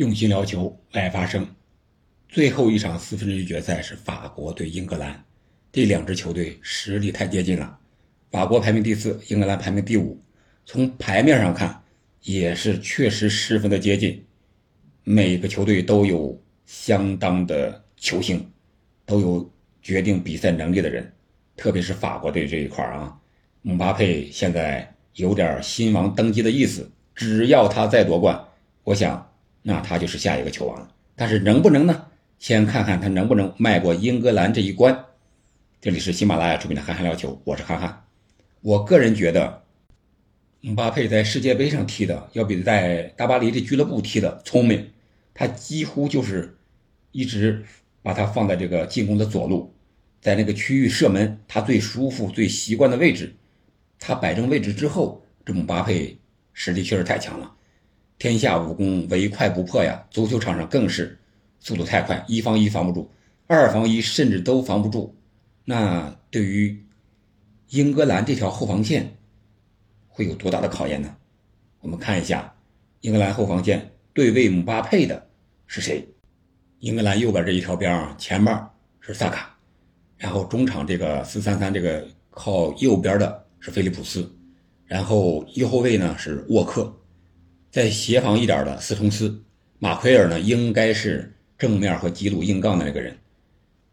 用心聊球，爱发声。最后一场四分之一决赛是法国对英格兰，这两支球队实力太接近了。法国排名第四，英格兰排名第五。从牌面上看，也是确实十分的接近。每个球队都有相当的球星，都有决定比赛能力的人。特别是法国队这一块啊，姆巴佩现在有点新王登基的意思。只要他再夺冠，我想。那他就是下一个球王了，但是能不能呢？先看看他能不能迈过英格兰这一关。这里是喜马拉雅出品的《憨憨聊球》，我是憨憨。我个人觉得，姆巴佩在世界杯上踢的要比在大巴黎这俱乐部踢的聪明。他几乎就是一直把他放在这个进攻的左路，在那个区域射门，他最舒服、最习惯的位置。他摆正位置之后，这姆巴佩实力确实太强了。天下武功唯快不破呀！足球场上更是速度太快，一防一防不住，二防一甚至都防不住。那对于英格兰这条后防线会有多大的考验呢？我们看一下英格兰后防线对位姆巴佩的是谁？英格兰右边这一条边啊，前面是萨卡，然后中场这个四三三这个靠右边的是菲利普斯，然后右后卫呢是沃克。在协防一点的斯通斯，马奎尔呢应该是正面和吉鲁硬杠的那个人，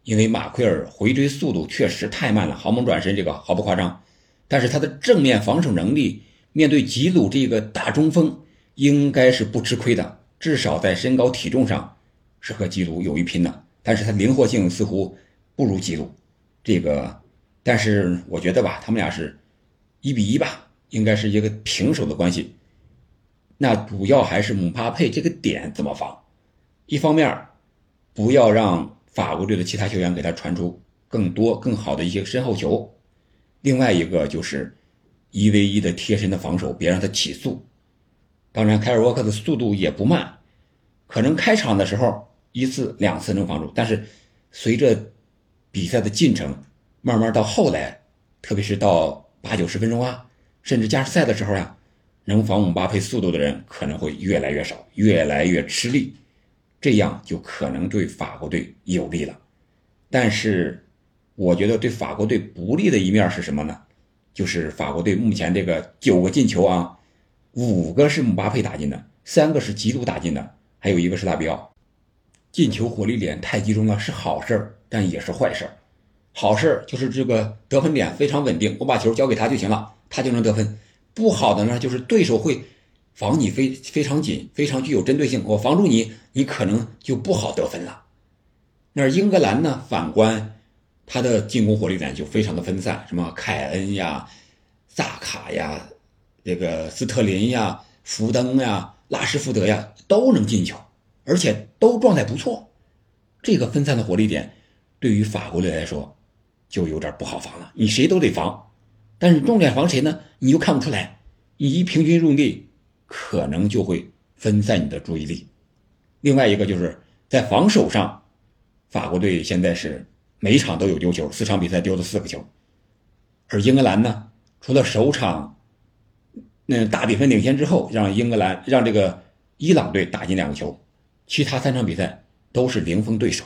因为马奎尔回追速度确实太慢了，豪猛转身这个毫不夸张，但是他的正面防守能力面对吉鲁这个大中锋应该是不吃亏的，至少在身高体重上是和吉鲁有一拼的，但是他灵活性似乎不如吉鲁，这个，但是我觉得吧，他们俩是一比一吧，应该是一个平手的关系。那主要还是姆巴佩这个点怎么防？一方面，不要让法国队的其他球员给他传出更多更好的一些身后球；另外一个就是一 v 一的贴身的防守，别让他起速。当然，凯尔沃克的速度也不慢，可能开场的时候一次两次能防住，但是随着比赛的进程，慢慢到后来，特别是到八九十分钟啊，甚至加时赛的时候呀。能防姆巴佩速度的人可能会越来越少，越来越吃力，这样就可能对法国队有利了。但是，我觉得对法国队不利的一面是什么呢？就是法国队目前这个九个进球啊，五个是姆巴佩打进的，三个是吉鲁打进的，还有一个是拉比奥。进球火力点太集中了，是好事儿，但也是坏事儿。好事儿就是这个得分点非常稳定，我把球交给他就行了，他就能得分。不好的呢，就是对手会防你非非常紧，非常具有针对性。我防住你，你可能就不好得分了。那英格兰呢？反观他的进攻火力点就非常的分散，什么凯恩呀、萨卡呀、这个斯特林呀、福登呀、拉什福德呀都能进球，而且都状态不错。这个分散的火力点对于法国队来说就有点不好防了，你谁都得防。但是重点防谁呢？你又看不出来，你一平均用力，可能就会分散你的注意力。另外一个就是在防守上，法国队现在是每场都有丢球，四场比赛丢了四个球。而英格兰呢，除了首场那大比分领先之后，让英格兰让这个伊朗队打进两个球，其他三场比赛都是零封对手。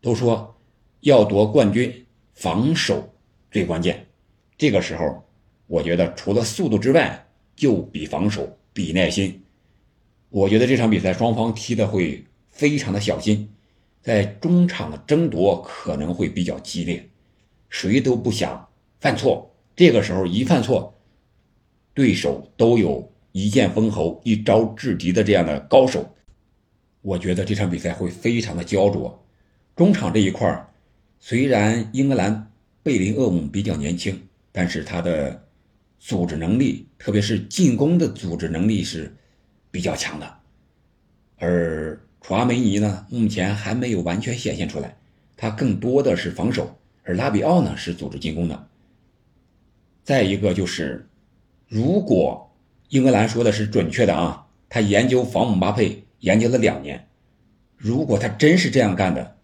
都说要夺冠军，防守最关键。这个时候，我觉得除了速度之外，就比防守，比耐心。我觉得这场比赛双方踢的会非常的小心，在中场的争夺可能会比较激烈，谁都不想犯错。这个时候一犯错，对手都有一剑封喉、一招制敌的这样的高手。我觉得这场比赛会非常的焦灼。中场这一块虽然英格兰贝林厄姆比较年轻。但是他的组织能力，特别是进攻的组织能力是比较强的，而楚阿梅尼呢，目前还没有完全显现出来，他更多的是防守，而拉比奥呢是组织进攻的。再一个就是，如果英格兰说的是准确的啊，他研究防姆巴佩研究了两年，如果他真是这样干的，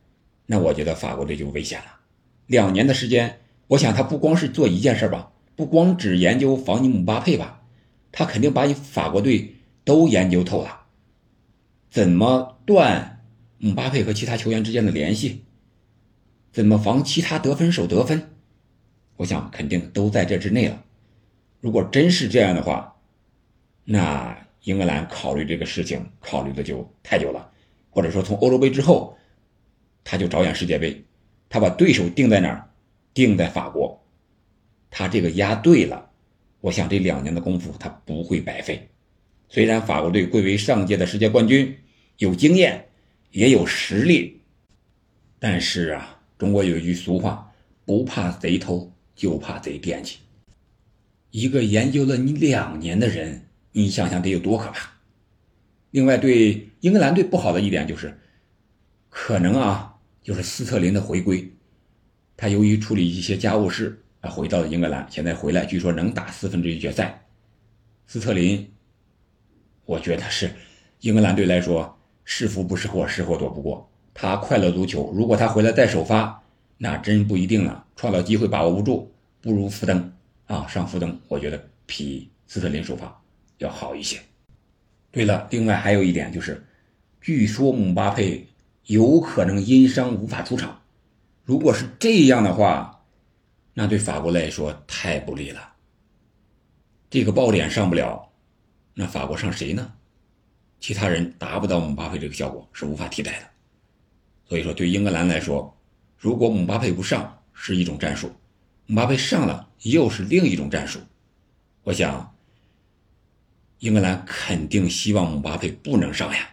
那我觉得法国队就危险了，两年的时间。我想他不光是做一件事吧，不光只研究防你姆巴佩吧，他肯定把你法国队都研究透了。怎么断姆巴佩和其他球员之间的联系？怎么防其他得分手得分？我想肯定都在这之内了。如果真是这样的话，那英格兰考虑这个事情考虑的就太久了，或者说从欧洲杯之后，他就着眼世界杯，他把对手定在哪儿？定在法国，他这个押对了，我想这两年的功夫他不会白费。虽然法国队贵为上届的世界冠军，有经验，也有实力，但是啊，中国有一句俗话，不怕贼偷，就怕贼惦记。一个研究了你两年的人，你想想得有多可怕。另外，对英格兰队不好的一点就是，可能啊，就是斯特林的回归。他由于处理一些家务事啊，回到了英格兰。现在回来，据说能打四分之一决赛。斯特林，我觉得是英格兰队来说是福不是祸，是祸躲不过。他快乐足球，如果他回来再首发，那真不一定了。创造机会把握不住，不如福登啊，上福登，我觉得比斯特林首发要好一些。对了，另外还有一点就是，据说姆巴佩有可能因伤无法出场。如果是这样的话，那对法国来说太不利了。这个爆点上不了，那法国上谁呢？其他人达不到姆巴佩这个效果是无法替代的。所以说，对英格兰来说，如果姆巴佩不上是一种战术，姆巴佩上了又是另一种战术。我想，英格兰肯定希望姆巴佩不能上呀。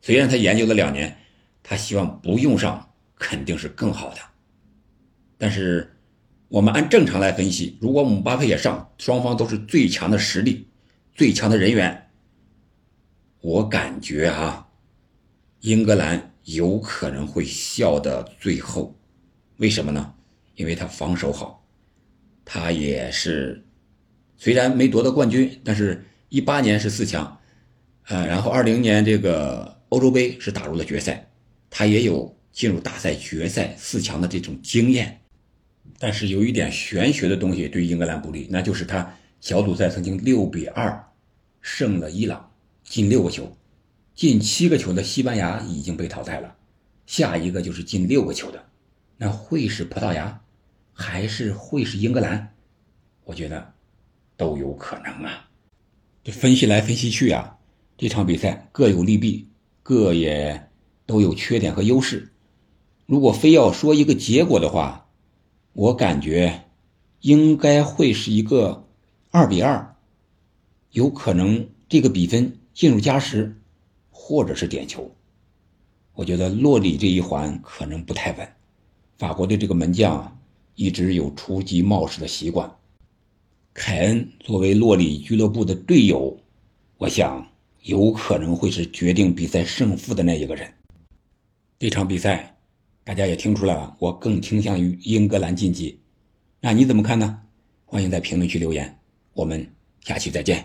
虽然他研究了两年，他希望不用上肯定是更好的。但是，我们按正常来分析，如果姆巴佩也上，双方都是最强的实力、最强的人员，我感觉啊，英格兰有可能会笑到最后。为什么呢？因为他防守好，他也是虽然没夺得冠军，但是一八年是四强，呃，然后二零年这个欧洲杯是打入了决赛，他也有进入大赛决赛四强的这种经验。但是有一点玄学的东西对英格兰不利，那就是他小组赛曾经六比二胜了伊朗，进六个球，进七个球的西班牙已经被淘汰了，下一个就是进六个球的，那会是葡萄牙，还是会是英格兰？我觉得都有可能啊。这分析来分析去啊，这场比赛各有利弊，各也都有缺点和优势。如果非要说一个结果的话，我感觉应该会是一个二比二，有可能这个比分进入加时，或者是点球。我觉得洛里这一环可能不太稳。法国队这个门将一直有出击冒失的习惯。凯恩作为洛里俱乐部的队友，我想有可能会是决定比赛胜负的那一个人。这场比赛。大家也听出来了，我更倾向于英格兰晋级，那你怎么看呢？欢迎在评论区留言，我们下期再见。